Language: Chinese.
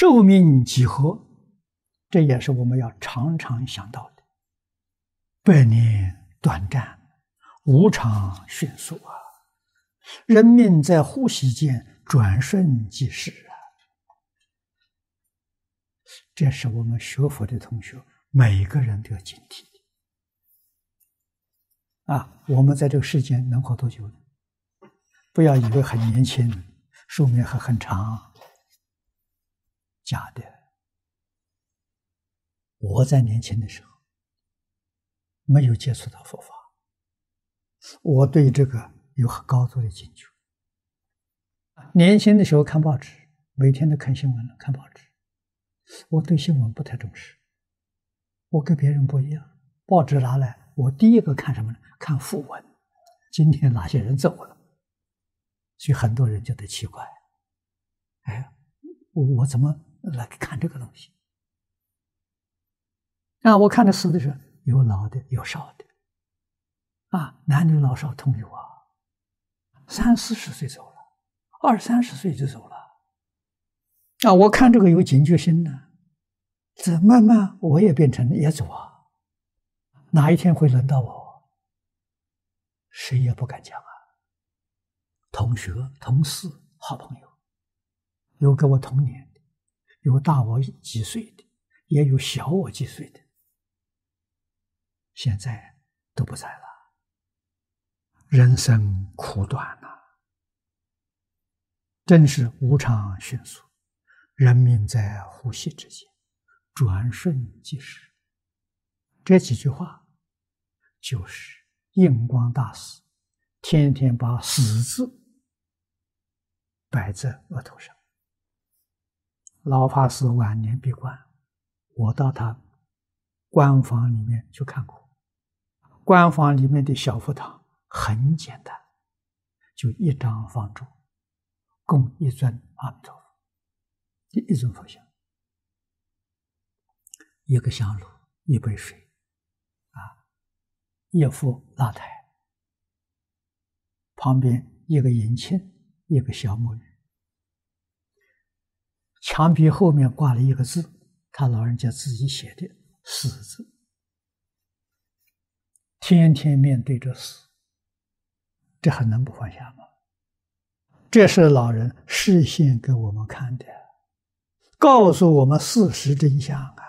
寿命几何？这也是我们要常常想到的。百年短暂，无常迅速啊！人命在呼吸间，转瞬即逝啊！这是我们学佛的同学每个人都要警惕的啊！我们在这个世间能活多久呢？不要以为很年轻，寿命还很长，假的。我在年轻的时候没有接触到佛法，我对这个有很高度的警觉。年轻的时候看报纸，每天都看新闻，看报纸。我对新闻不太重视，我跟别人不一样。报纸拿来，我第一个看什么呢？看訃闻，今天哪些人走了？所以很多人觉得奇怪，哎，我我怎么来看这个东西？啊，我看的死的是有老的，有少的，啊，男女老少通有啊，三四十岁走了，二三十岁就走了，啊，我看这个有警觉心呢，这慢慢我也变成也走啊，哪一天会轮到我，谁也不敢讲啊。同学、同事、好朋友，有跟我同年，有大我几岁的，也有小我几岁的，现在都不在了。人生苦短呐、真是无常迅速，人命在呼吸之间，转瞬即逝。这几句话，就是印光大师天天把死字。摆在额头上。老法师晚年闭关，我到他官房里面去看过。官房里面的小佛堂很简单，就一张方桌，供一尊阿弥陀佛，一一尊佛像，一个香炉，一杯水，啊，一副蜡台，旁边一个银磬。一个小木鱼，墙壁后面挂了一个字，他老人家自己写的“死”字。天天面对着死，这还能不放下吗？这是老人示现给我们看的，告诉我们事实真相啊！